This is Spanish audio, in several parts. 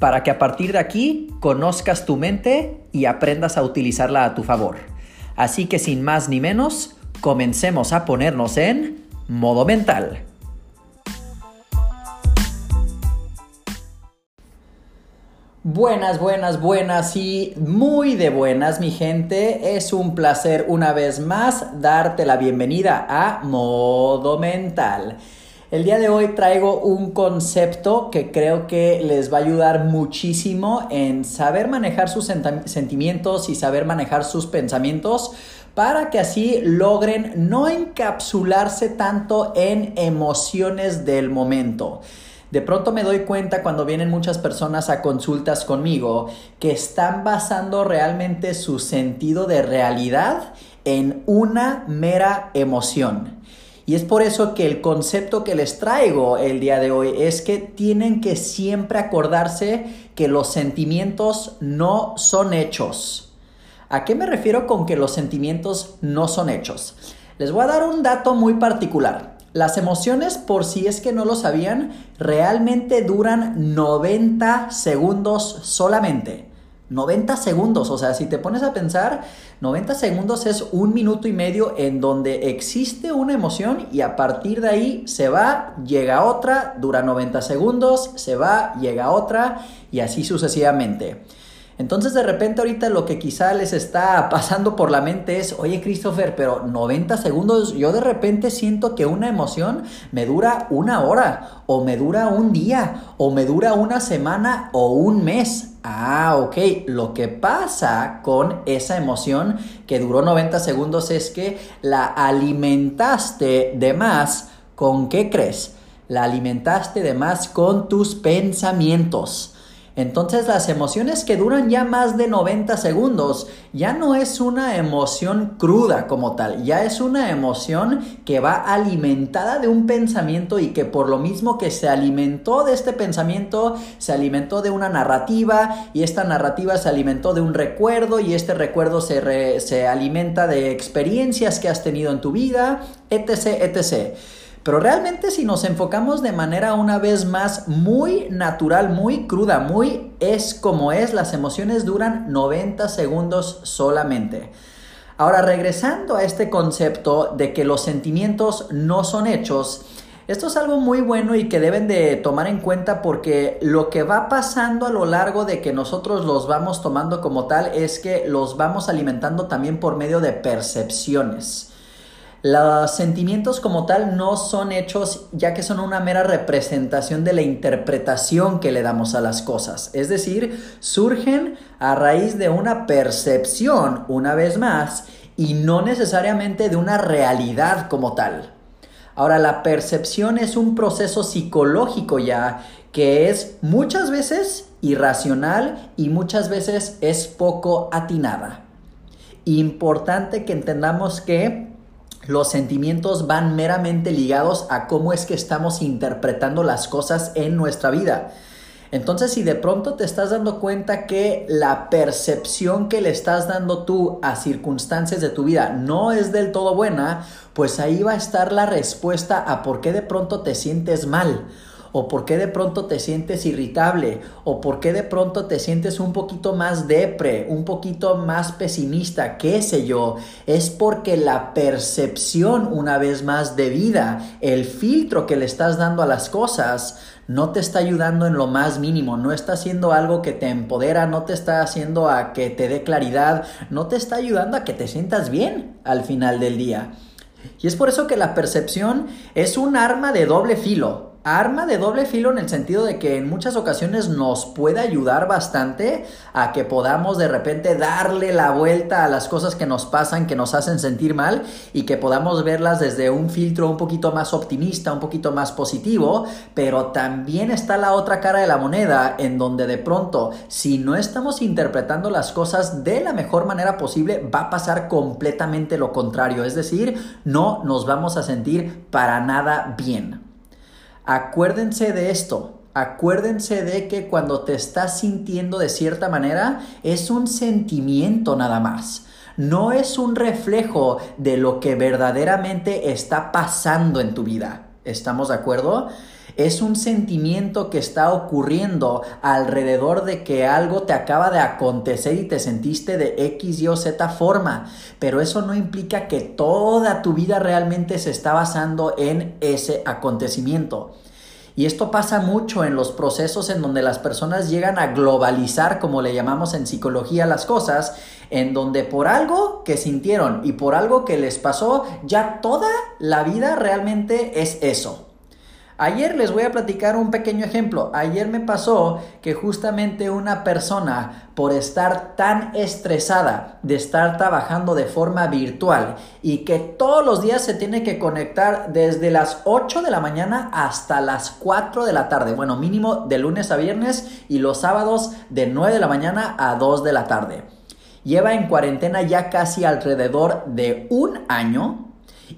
para que a partir de aquí conozcas tu mente y aprendas a utilizarla a tu favor. Así que sin más ni menos, comencemos a ponernos en modo mental. Buenas, buenas, buenas y muy de buenas mi gente. Es un placer una vez más darte la bienvenida a modo mental. El día de hoy traigo un concepto que creo que les va a ayudar muchísimo en saber manejar sus sentimientos y saber manejar sus pensamientos para que así logren no encapsularse tanto en emociones del momento. De pronto me doy cuenta cuando vienen muchas personas a consultas conmigo que están basando realmente su sentido de realidad en una mera emoción. Y es por eso que el concepto que les traigo el día de hoy es que tienen que siempre acordarse que los sentimientos no son hechos. ¿A qué me refiero con que los sentimientos no son hechos? Les voy a dar un dato muy particular. Las emociones, por si es que no lo sabían, realmente duran 90 segundos solamente. 90 segundos, o sea, si te pones a pensar, 90 segundos es un minuto y medio en donde existe una emoción y a partir de ahí se va, llega otra, dura 90 segundos, se va, llega otra y así sucesivamente. Entonces de repente ahorita lo que quizá les está pasando por la mente es, oye Christopher, pero 90 segundos, yo de repente siento que una emoción me dura una hora, o me dura un día, o me dura una semana, o un mes. Ah, ok, lo que pasa con esa emoción que duró 90 segundos es que la alimentaste de más, ¿con qué crees? La alimentaste de más con tus pensamientos. Entonces las emociones que duran ya más de 90 segundos ya no es una emoción cruda como tal, ya es una emoción que va alimentada de un pensamiento y que por lo mismo que se alimentó de este pensamiento, se alimentó de una narrativa y esta narrativa se alimentó de un recuerdo y este recuerdo se, se alimenta de experiencias que has tenido en tu vida, etc, etc. Pero realmente si nos enfocamos de manera una vez más muy natural, muy cruda, muy es como es, las emociones duran 90 segundos solamente. Ahora, regresando a este concepto de que los sentimientos no son hechos, esto es algo muy bueno y que deben de tomar en cuenta porque lo que va pasando a lo largo de que nosotros los vamos tomando como tal es que los vamos alimentando también por medio de percepciones. Los sentimientos como tal no son hechos ya que son una mera representación de la interpretación que le damos a las cosas. Es decir, surgen a raíz de una percepción, una vez más, y no necesariamente de una realidad como tal. Ahora, la percepción es un proceso psicológico ya que es muchas veces irracional y muchas veces es poco atinada. Importante que entendamos que los sentimientos van meramente ligados a cómo es que estamos interpretando las cosas en nuestra vida. Entonces, si de pronto te estás dando cuenta que la percepción que le estás dando tú a circunstancias de tu vida no es del todo buena, pues ahí va a estar la respuesta a por qué de pronto te sientes mal o por qué de pronto te sientes irritable, o por qué de pronto te sientes un poquito más depre, un poquito más pesimista, qué sé yo, es porque la percepción una vez más de vida, el filtro que le estás dando a las cosas, no te está ayudando en lo más mínimo, no está haciendo algo que te empodera, no te está haciendo a que te dé claridad, no te está ayudando a que te sientas bien al final del día. Y es por eso que la percepción es un arma de doble filo. Arma de doble filo en el sentido de que en muchas ocasiones nos puede ayudar bastante a que podamos de repente darle la vuelta a las cosas que nos pasan, que nos hacen sentir mal y que podamos verlas desde un filtro un poquito más optimista, un poquito más positivo, pero también está la otra cara de la moneda en donde de pronto si no estamos interpretando las cosas de la mejor manera posible va a pasar completamente lo contrario, es decir, no nos vamos a sentir para nada bien. Acuérdense de esto. Acuérdense de que cuando te estás sintiendo de cierta manera es un sentimiento nada más. No es un reflejo de lo que verdaderamente está pasando en tu vida. ¿Estamos de acuerdo? Es un sentimiento que está ocurriendo alrededor de que algo te acaba de acontecer y te sentiste de X, Y o Z forma. Pero eso no implica que toda tu vida realmente se está basando en ese acontecimiento. Y esto pasa mucho en los procesos en donde las personas llegan a globalizar, como le llamamos en psicología, las cosas, en donde por algo que sintieron y por algo que les pasó, ya toda la vida realmente es eso. Ayer les voy a platicar un pequeño ejemplo. Ayer me pasó que justamente una persona, por estar tan estresada de estar trabajando de forma virtual y que todos los días se tiene que conectar desde las 8 de la mañana hasta las 4 de la tarde. Bueno, mínimo de lunes a viernes y los sábados de 9 de la mañana a 2 de la tarde. Lleva en cuarentena ya casi alrededor de un año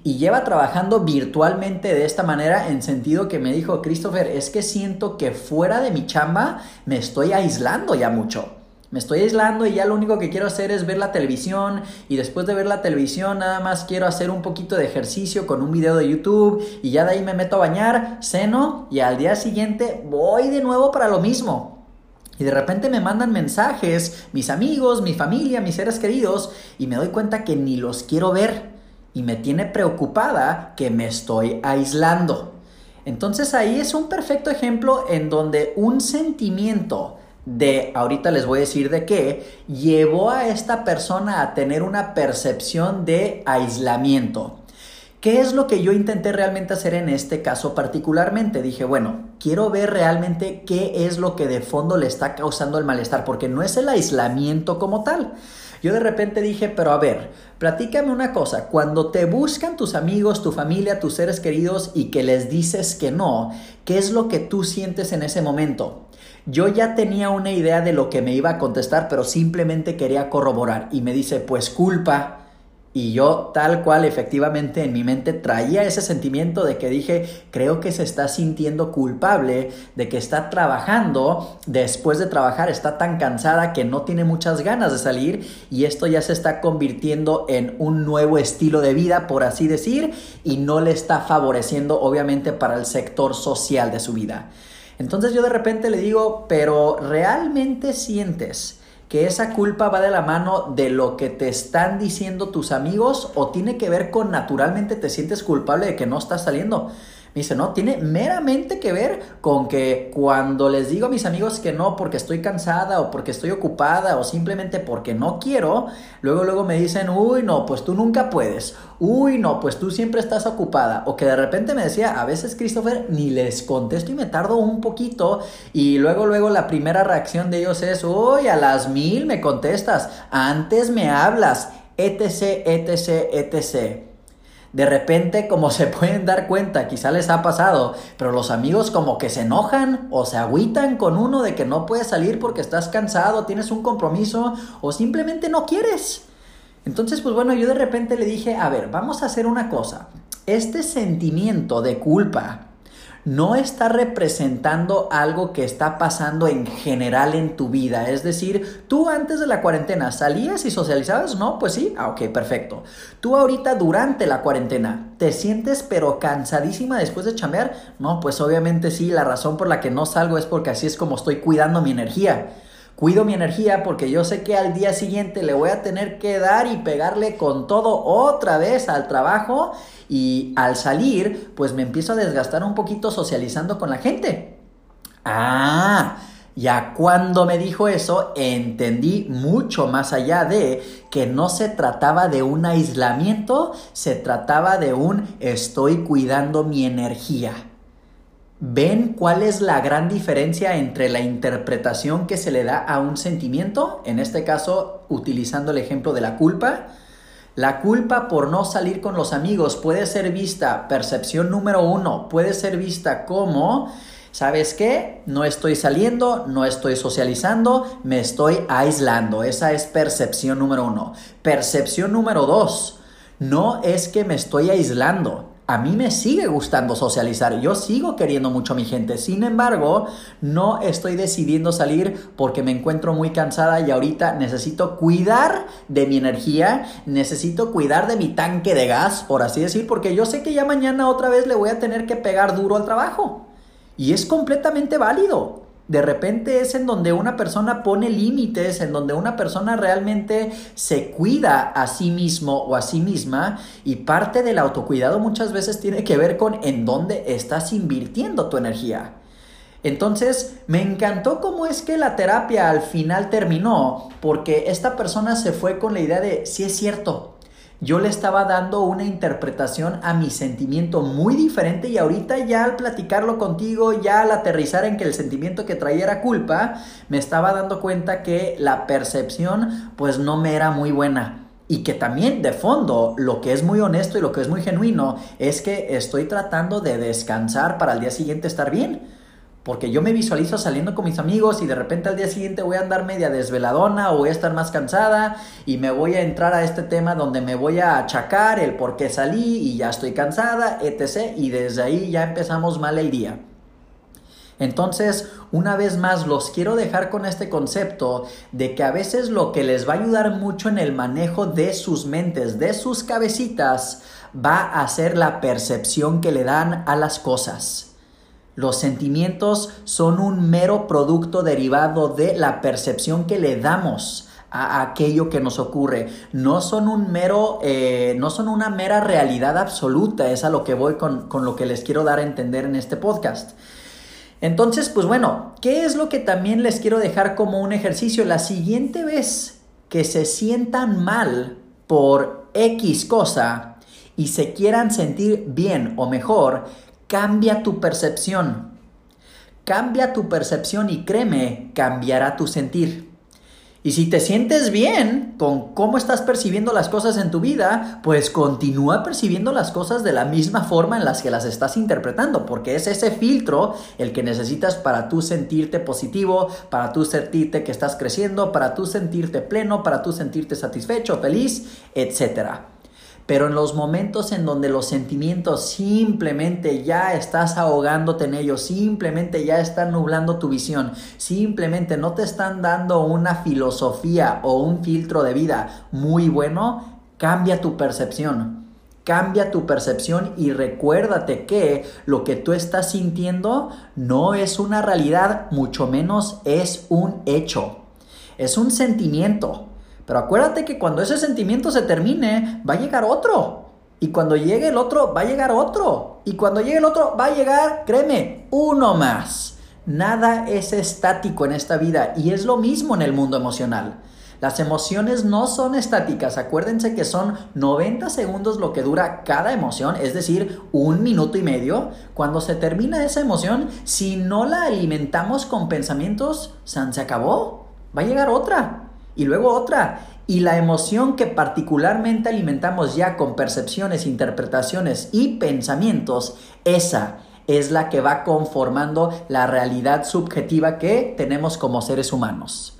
y lleva trabajando virtualmente de esta manera en sentido que me dijo, Christopher, es que siento que fuera de mi chamba me estoy aislando ya mucho. Me estoy aislando y ya lo único que quiero hacer es ver la televisión y después de ver la televisión nada más quiero hacer un poquito de ejercicio con un video de YouTube y ya de ahí me meto a bañar, ceno y al día siguiente voy de nuevo para lo mismo. Y de repente me mandan mensajes mis amigos, mi familia, mis seres queridos y me doy cuenta que ni los quiero ver y me tiene preocupada que me estoy aislando. Entonces ahí es un perfecto ejemplo en donde un sentimiento de, ahorita les voy a decir de qué, llevó a esta persona a tener una percepción de aislamiento. ¿Qué es lo que yo intenté realmente hacer en este caso particularmente? Dije, bueno, quiero ver realmente qué es lo que de fondo le está causando el malestar, porque no es el aislamiento como tal. Yo de repente dije, pero a ver, platícame una cosa, cuando te buscan tus amigos, tu familia, tus seres queridos y que les dices que no, ¿qué es lo que tú sientes en ese momento? Yo ya tenía una idea de lo que me iba a contestar, pero simplemente quería corroborar y me dice, pues culpa. Y yo tal cual efectivamente en mi mente traía ese sentimiento de que dije, creo que se está sintiendo culpable, de que está trabajando, después de trabajar está tan cansada que no tiene muchas ganas de salir y esto ya se está convirtiendo en un nuevo estilo de vida, por así decir, y no le está favoreciendo obviamente para el sector social de su vida. Entonces yo de repente le digo, pero ¿realmente sientes? Que esa culpa va de la mano de lo que te están diciendo tus amigos o tiene que ver con naturalmente te sientes culpable de que no estás saliendo. Me dice, no, tiene meramente que ver con que cuando les digo a mis amigos que no porque estoy cansada o porque estoy ocupada o simplemente porque no quiero, luego luego me dicen, uy, no, pues tú nunca puedes. Uy, no, pues tú siempre estás ocupada. O que de repente me decía, a veces Christopher, ni les contesto y me tardo un poquito y luego luego la primera reacción de ellos es, uy, a las mil me contestas, antes me hablas, etc, etc, etc de repente, como se pueden dar cuenta, quizá les ha pasado, pero los amigos como que se enojan o se agüitan con uno de que no puedes salir porque estás cansado, tienes un compromiso o simplemente no quieres. Entonces, pues bueno, yo de repente le dije, a ver, vamos a hacer una cosa. Este sentimiento de culpa no está representando algo que está pasando en general en tu vida. Es decir, tú antes de la cuarentena salías y socializabas, ¿no? Pues sí, ah, ok, perfecto. Tú ahorita durante la cuarentena te sientes pero cansadísima después de chambear, no, pues obviamente sí, la razón por la que no salgo es porque así es como estoy cuidando mi energía. Cuido mi energía porque yo sé que al día siguiente le voy a tener que dar y pegarle con todo otra vez al trabajo y al salir pues me empiezo a desgastar un poquito socializando con la gente. Ah, ya cuando me dijo eso entendí mucho más allá de que no se trataba de un aislamiento, se trataba de un estoy cuidando mi energía. ¿Ven cuál es la gran diferencia entre la interpretación que se le da a un sentimiento? En este caso, utilizando el ejemplo de la culpa. La culpa por no salir con los amigos puede ser vista, percepción número uno, puede ser vista como ¿Sabes qué? No estoy saliendo, no estoy socializando, me estoy aislando. Esa es percepción número uno. Percepción número dos, no es que me estoy aislando. A mí me sigue gustando socializar, yo sigo queriendo mucho a mi gente, sin embargo, no estoy decidiendo salir porque me encuentro muy cansada y ahorita necesito cuidar de mi energía, necesito cuidar de mi tanque de gas, por así decir, porque yo sé que ya mañana otra vez le voy a tener que pegar duro al trabajo. Y es completamente válido. De repente es en donde una persona pone límites, en donde una persona realmente se cuida a sí mismo o a sí misma y parte del autocuidado muchas veces tiene que ver con en dónde estás invirtiendo tu energía. Entonces, me encantó cómo es que la terapia al final terminó, porque esta persona se fue con la idea de, si es cierto, yo le estaba dando una interpretación a mi sentimiento muy diferente y ahorita ya al platicarlo contigo, ya al aterrizar en que el sentimiento que traía era culpa, me estaba dando cuenta que la percepción pues no me era muy buena. Y que también de fondo lo que es muy honesto y lo que es muy genuino es que estoy tratando de descansar para el día siguiente estar bien. Porque yo me visualizo saliendo con mis amigos y de repente al día siguiente voy a andar media desveladona o voy a estar más cansada y me voy a entrar a este tema donde me voy a achacar el por qué salí y ya estoy cansada, etc. Y desde ahí ya empezamos mal el día. Entonces, una vez más, los quiero dejar con este concepto de que a veces lo que les va a ayudar mucho en el manejo de sus mentes, de sus cabecitas, va a ser la percepción que le dan a las cosas. Los sentimientos son un mero producto derivado de la percepción que le damos a aquello que nos ocurre. No son un mero, eh, no son una mera realidad absoluta. Es a lo que voy con, con lo que les quiero dar a entender en este podcast. Entonces, pues bueno, ¿qué es lo que también les quiero dejar como un ejercicio? La siguiente vez que se sientan mal por X cosa y se quieran sentir bien o mejor, Cambia tu percepción. Cambia tu percepción y créeme, cambiará tu sentir. Y si te sientes bien con cómo estás percibiendo las cosas en tu vida, pues continúa percibiendo las cosas de la misma forma en las que las estás interpretando, porque es ese filtro el que necesitas para tú sentirte positivo, para tú sentirte que estás creciendo, para tú sentirte pleno, para tú sentirte satisfecho, feliz, etcétera. Pero en los momentos en donde los sentimientos simplemente ya estás ahogándote en ellos, simplemente ya están nublando tu visión, simplemente no te están dando una filosofía o un filtro de vida muy bueno, cambia tu percepción. Cambia tu percepción y recuérdate que lo que tú estás sintiendo no es una realidad, mucho menos es un hecho. Es un sentimiento. Pero acuérdate que cuando ese sentimiento se termine, va a llegar otro. Y cuando llegue el otro, va a llegar otro. Y cuando llegue el otro, va a llegar, créeme, uno más. Nada es estático en esta vida y es lo mismo en el mundo emocional. Las emociones no son estáticas, acuérdense que son 90 segundos lo que dura cada emoción, es decir, un minuto y medio. Cuando se termina esa emoción, si no la alimentamos con pensamientos, se acabó, va a llegar otra y luego otra. Y la emoción que particularmente alimentamos ya con percepciones, interpretaciones y pensamientos, esa es la que va conformando la realidad subjetiva que tenemos como seres humanos.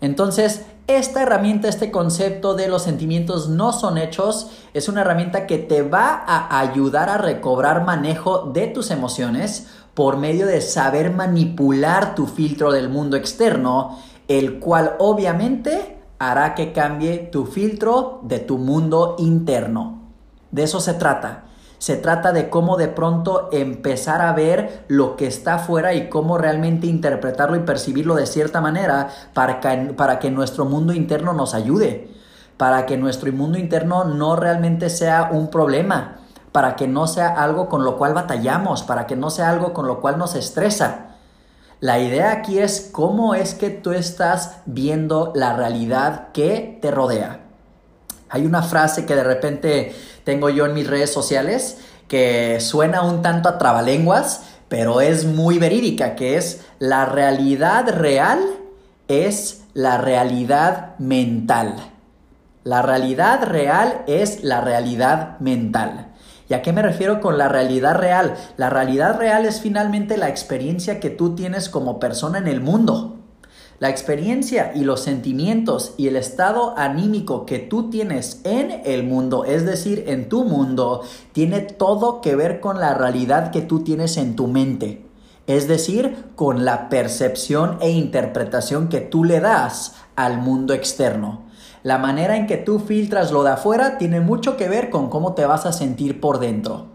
Entonces, esta herramienta, este concepto de los sentimientos no son hechos, es una herramienta que te va a ayudar a recobrar manejo de tus emociones por medio de saber manipular tu filtro del mundo externo el cual obviamente hará que cambie tu filtro de tu mundo interno. De eso se trata. Se trata de cómo de pronto empezar a ver lo que está afuera y cómo realmente interpretarlo y percibirlo de cierta manera para que, para que nuestro mundo interno nos ayude, para que nuestro mundo interno no realmente sea un problema, para que no sea algo con lo cual batallamos, para que no sea algo con lo cual nos estresa. La idea aquí es cómo es que tú estás viendo la realidad que te rodea. Hay una frase que de repente tengo yo en mis redes sociales que suena un tanto a trabalenguas, pero es muy verídica, que es la realidad real es la realidad mental. La realidad real es la realidad mental. ¿Y a qué me refiero con la realidad real? La realidad real es finalmente la experiencia que tú tienes como persona en el mundo. La experiencia y los sentimientos y el estado anímico que tú tienes en el mundo, es decir, en tu mundo, tiene todo que ver con la realidad que tú tienes en tu mente. Es decir, con la percepción e interpretación que tú le das al mundo externo. La manera en que tú filtras lo de afuera tiene mucho que ver con cómo te vas a sentir por dentro.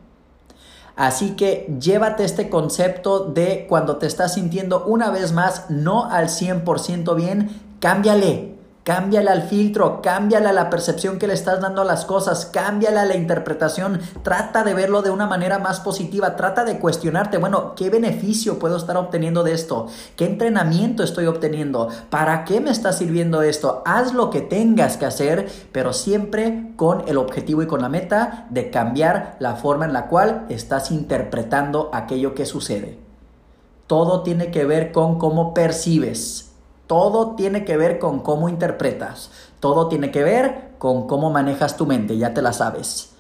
Así que llévate este concepto de cuando te estás sintiendo una vez más no al 100% bien, cámbiale. Cámbiale al filtro, cámbiale a la percepción que le estás dando a las cosas, cámbiale a la interpretación, trata de verlo de una manera más positiva, trata de cuestionarte, bueno, ¿qué beneficio puedo estar obteniendo de esto? ¿Qué entrenamiento estoy obteniendo? ¿Para qué me está sirviendo esto? Haz lo que tengas que hacer, pero siempre con el objetivo y con la meta de cambiar la forma en la cual estás interpretando aquello que sucede. Todo tiene que ver con cómo percibes. Todo tiene que ver con cómo interpretas. Todo tiene que ver con cómo manejas tu mente, ya te la sabes.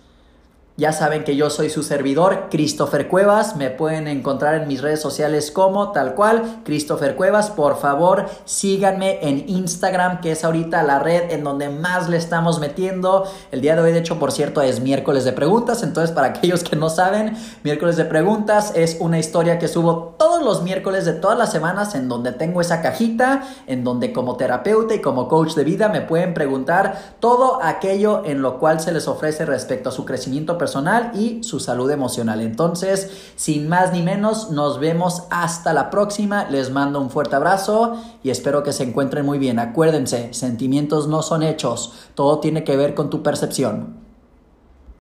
Ya saben que yo soy su servidor, Christopher Cuevas. Me pueden encontrar en mis redes sociales como tal cual, Christopher Cuevas. Por favor, síganme en Instagram, que es ahorita la red en donde más le estamos metiendo. El día de hoy, de hecho, por cierto, es miércoles de preguntas. Entonces, para aquellos que no saben, miércoles de preguntas es una historia que subo todos los miércoles de todas las semanas en donde tengo esa cajita, en donde como terapeuta y como coach de vida me pueden preguntar todo aquello en lo cual se les ofrece respecto a su crecimiento personal personal y su salud emocional. Entonces, sin más ni menos, nos vemos hasta la próxima. Les mando un fuerte abrazo y espero que se encuentren muy bien. Acuérdense, sentimientos no son hechos, todo tiene que ver con tu percepción.